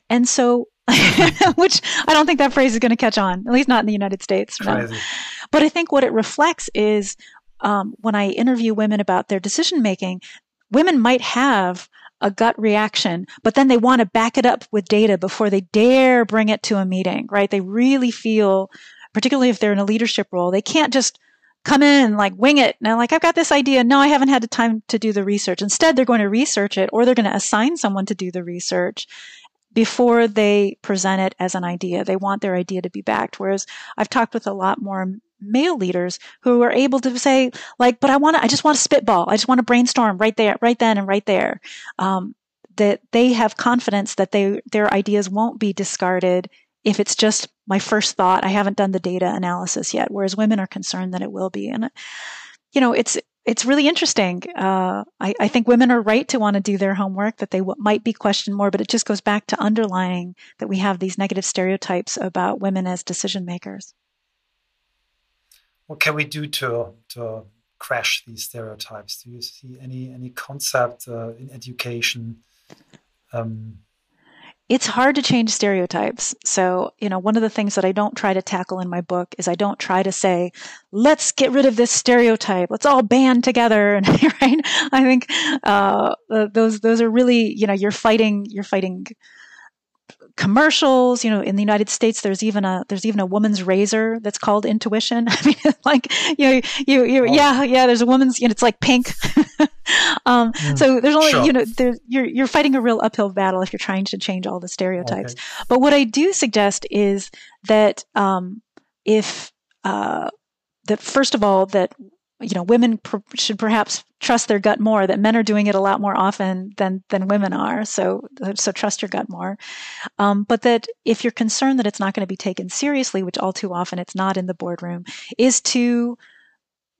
And so which I don't think that phrase is going to catch on, at least not in the United States. No. But I think what it reflects is um, when I interview women about their decision making, women might have a gut reaction, but then they want to back it up with data before they dare bring it to a meeting, right? They really feel, particularly if they're in a leadership role, they can't just come in like wing it. Now, like, I've got this idea. No, I haven't had the time to do the research. Instead, they're going to research it or they're going to assign someone to do the research before they present it as an idea. They want their idea to be backed. Whereas I've talked with a lot more male leaders who are able to say like, but I want to, I just want to spitball. I just want to brainstorm right there, right then and right there. Um, that they have confidence that they, their ideas won't be discarded if it's just my first thought. I haven't done the data analysis yet. Whereas women are concerned that it will be. And, you know, it's, it's really interesting. Uh, I, I, think women are right to want to do their homework, that they w- might be questioned more, but it just goes back to underlying that we have these negative stereotypes about women as decision makers what can we do to to crash these stereotypes? Do you see any any concept uh, in education? Um, it's hard to change stereotypes. So, you know, one of the things that I don't try to tackle in my book is I don't try to say, let's get rid of this stereotype. Let's all band together. And right. I think, uh, those, those are really, you know, you're fighting, you're fighting commercials. You know, in the United States, there's even a there's even a woman's razor that's called Intuition. I mean, like you know, you you oh. yeah yeah. There's a woman's. You know, it's like pink. um, mm, so there's only sure. you know there, you're you're fighting a real uphill battle if you're trying to change all the stereotypes. Okay. But what I do suggest is that um, if uh, that first of all that you know women pr- should perhaps trust their gut more that men are doing it a lot more often than than women are. So so trust your gut more. Um, but that if you're concerned that it's not going to be taken seriously which all too often it's not in the boardroom is to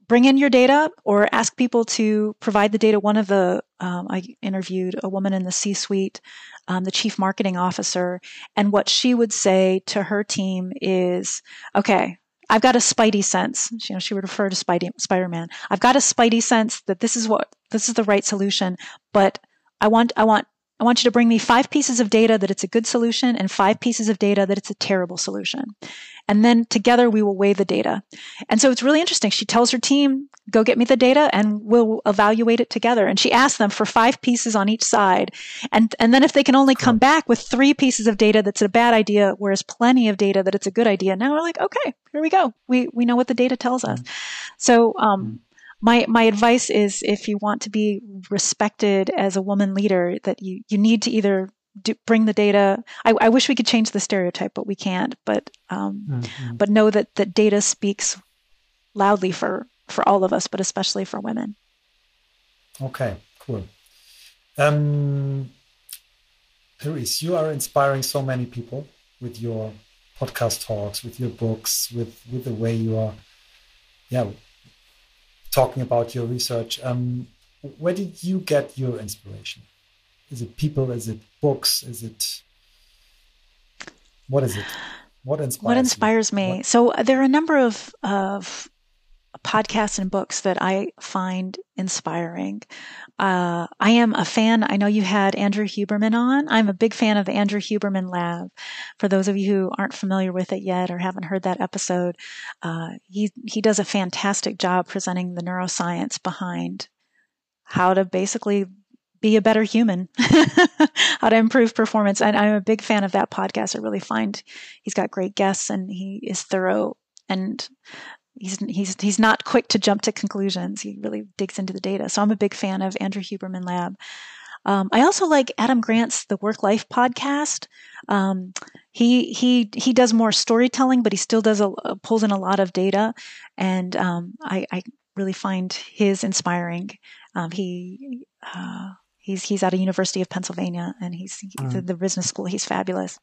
bring in your data or ask people to provide the data. One of the um, i interviewed a woman in the c suite um, the chief marketing officer and what she would say to her team is okay I've got a spidey sense. You know, she would refer to Spidey, Spider-Man. I've got a spidey sense that this is what this is the right solution, but I want I want I want you to bring me five pieces of data that it's a good solution and five pieces of data that it's a terrible solution. And then together we will weigh the data. And so it's really interesting. She tells her team, go get me the data and we'll evaluate it together. And she asks them for five pieces on each side. And, and then if they can only come back with three pieces of data that's a bad idea, whereas plenty of data that it's a good idea, now we're like, okay, here we go. We, we know what the data tells us. Mm-hmm. So, um, mm-hmm. My my advice is if you want to be respected as a woman leader that you you need to either do, bring the data. I, I, wish we could change the stereotype, but we can't. But um, mm-hmm. but know that that data speaks loudly for for all of us, but especially for women. Okay, cool. Um, Therese, you are inspiring so many people with your podcast talks, with your books, with with the way you are, yeah, talking about your research. Um, where did you get your inspiration? Is it people? Is it books? Is it what is it? What inspires? What inspires me? What? So uh, there are a number of of podcasts and books that I find inspiring. Uh, I am a fan. I know you had Andrew Huberman on. I'm a big fan of the Andrew Huberman Lab. For those of you who aren't familiar with it yet or haven't heard that episode, uh, he he does a fantastic job presenting the neuroscience behind how to basically be a better human, how to improve performance. And I'm a big fan of that podcast. I really find he's got great guests and he is thorough and he's he's he's not quick to jump to conclusions. He really digs into the data. So I'm a big fan of Andrew Huberman Lab. Um, I also like Adam Grant's The Work Life podcast. Um, he he he does more storytelling, but he still does a, pulls in a lot of data, and um, I, I, really find his inspiring. Um, he uh, He's he's at a University of Pennsylvania, and he's, he's mm. the business school. He's fabulous.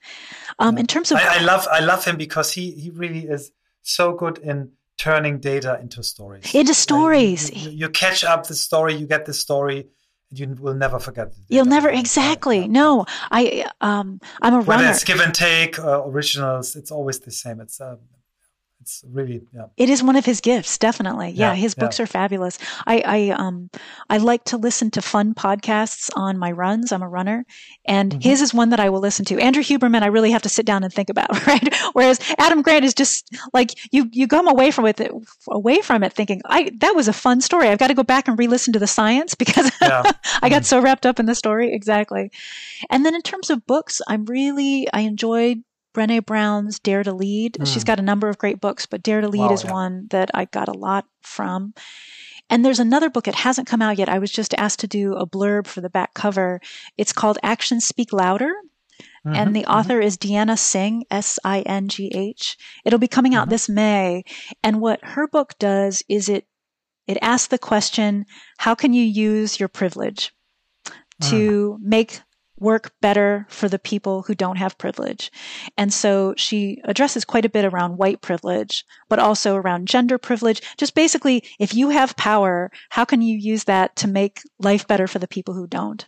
Um, in terms of, I, I, love I love him because he he really is so good in turning data into stories. Into stories. you, you, you, catch up the story, you get the story, and you will never forget. You'll never exactly. No, I um I'm a Whether runner. it's give and take, uh, originals, it's always the same. It's uh, it's really yeah. It is one of his gifts, definitely. Yeah, yeah his books yeah. are fabulous. I, I um I like to listen to fun podcasts on my runs. I'm a runner, and mm-hmm. his is one that I will listen to. Andrew Huberman, I really have to sit down and think about, right? Whereas Adam Grant is just like you you come away from it away from it thinking, I that was a fun story. I've got to go back and re-listen to the science because yeah. I got mm-hmm. so wrapped up in the story. Exactly. And then in terms of books, I'm really I enjoyed Brene Brown's Dare to Lead. Mm. She's got a number of great books, but Dare to Lead wow, is yeah. one that I got a lot from. And there's another book, it hasn't come out yet. I was just asked to do a blurb for the back cover. It's called Actions Speak Louder. Mm-hmm, and the mm-hmm. author mm-hmm. is Deanna Singh, S I N G H. It'll be coming out mm-hmm. this May. And what her book does is it it asks the question, how can you use your privilege to mm. make work better for the people who don't have privilege. And so she addresses quite a bit around white privilege, but also around gender privilege. Just basically, if you have power, how can you use that to make life better for the people who don't?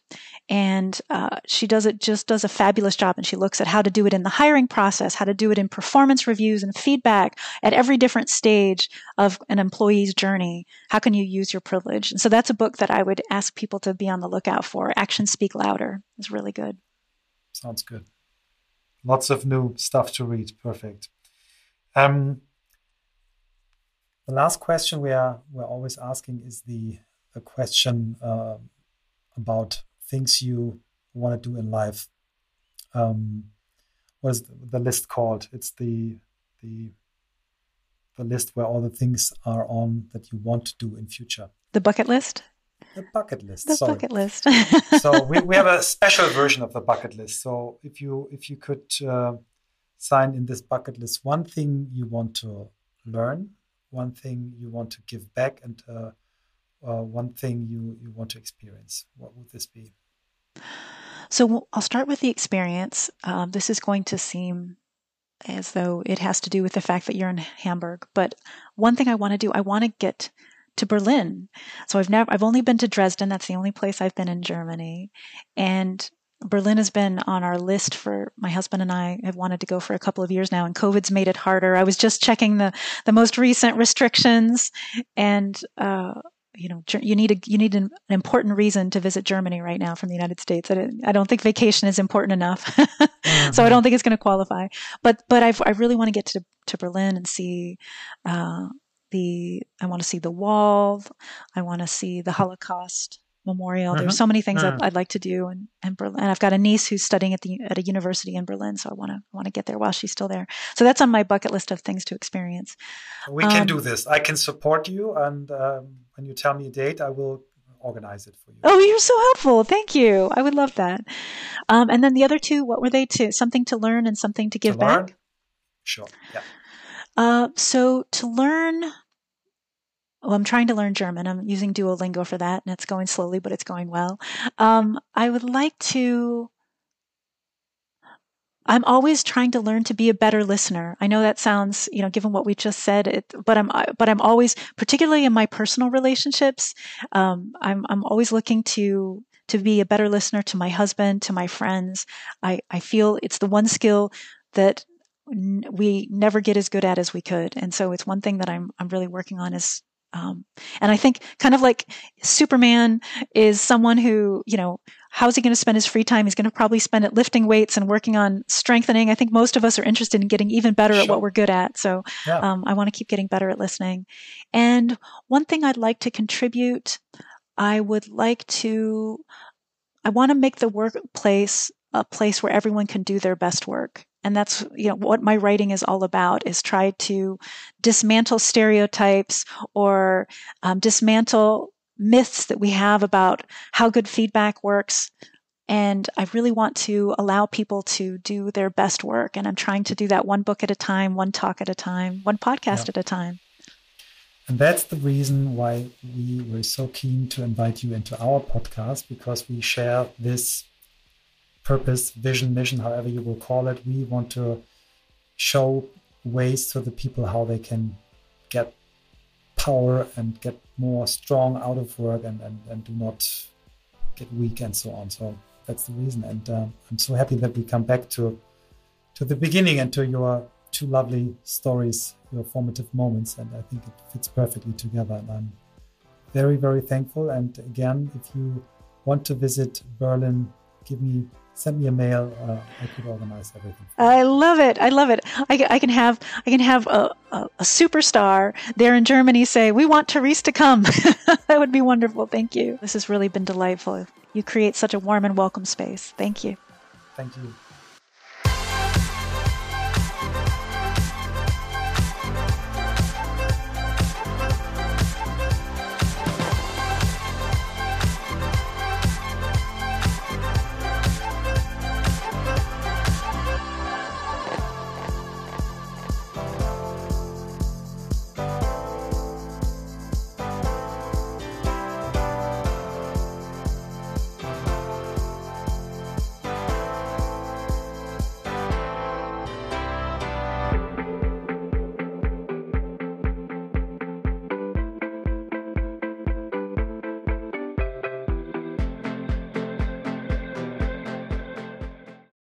And uh, she does it just does a fabulous job. And she looks at how to do it in the hiring process, how to do it in performance reviews and feedback at every different stage of an employee's journey. How can you use your privilege? And so that's a book that I would ask people to be on the lookout for. Actions Speak Louder is really good. Sounds good. Lots of new stuff to read. Perfect. Um, the last question we are we're always asking is the the question uh, about things you want to do in life. Um, what is the list called? It's the the the list where all the things are on that you want to do in future. The bucket list. The bucket list. The Sorry. bucket list. so we, we have a special version of the bucket list. So if you if you could uh, sign in this bucket list one thing you want to learn, one thing you want to give back, and uh, uh, one thing you you want to experience, what would this be? So I'll start with the experience. Um, this is going to seem as though it has to do with the fact that you're in Hamburg, but one thing I want to do, I want to get to Berlin. So I've never, I've only been to Dresden. That's the only place I've been in Germany. And Berlin has been on our list for my husband and I have wanted to go for a couple of years now, and COVID's made it harder. I was just checking the the most recent restrictions, and uh, you know, you need a you need an, important reason to visit Germany right now from the United States. I, I don't think vacation is important enough, mm-hmm. so I don't think it's going to qualify. But but I've, I really want to get to to Berlin and see uh, the I want to see the wall. I want to see the Holocaust memorial. There's uh-huh. so many things uh-huh. I'd, I'd, like to do, and and Berlin. And I've got a niece who's studying at the at a university in Berlin, so I want to want to get there while she's still there. So that's on my bucket list of things to experience. We can um, do this. I can support you, and um, when you tell me a date, I will organize it for you. Oh, you're so helpful. Thank you. I would love that. Um, and then the other two, what were they? To something to learn and something to give to back. Sure. Yeah. Uh, so to learn well, I'm trying to learn German. I'm using Duolingo for that, and it's going slowly, but it's going well. Um, I would like to. I'm always trying to learn to be a better listener. I know that sounds, you know, given what we just said, it, but I'm, but I'm always, particularly in my personal relationships, um, I'm, I'm always looking to, to be a better listener to my husband, to my friends. I, I feel it's the one skill that we never get as good at as we could. And so it's one thing that I'm, I'm really working on is um, and I think kind of like Superman is someone who, you know, how's he going to spend his free time? He's going to probably spend it lifting weights and working on strengthening. I think most of us are interested in getting even better sure. at what we're good at. So yeah. um, I want to keep getting better at listening. And one thing I'd like to contribute, I would like to, I want to make the workplace a place where everyone can do their best work and that's you know what my writing is all about is try to dismantle stereotypes or um, dismantle myths that we have about how good feedback works. And i really want to allow people to do their best work. And i'm trying to do that one book at a time one talk at a time one podcast yeah. at a time. And that's the reason why we were so keen to invite you into our podcast because we share this purpose, vision, mission, however you will call it. We want to show ways to the people how they can get power and get more strong out of work and, and, and do not get weak and so on. So that's the reason. And uh, I'm so happy that we come back to to the beginning and to your two lovely stories, your formative moments. And I think it fits perfectly together. And I'm very, very thankful. And again, if you want to visit Berlin, give me send me a mail. Uh, I could organize everything. I love it. I love it. I, I can have I can have a, a, a, superstar there in Germany say, "We want Therese to come." that would be wonderful. Thank you. This has really been delightful. You create such a warm and welcome space. Thank you. Thank you.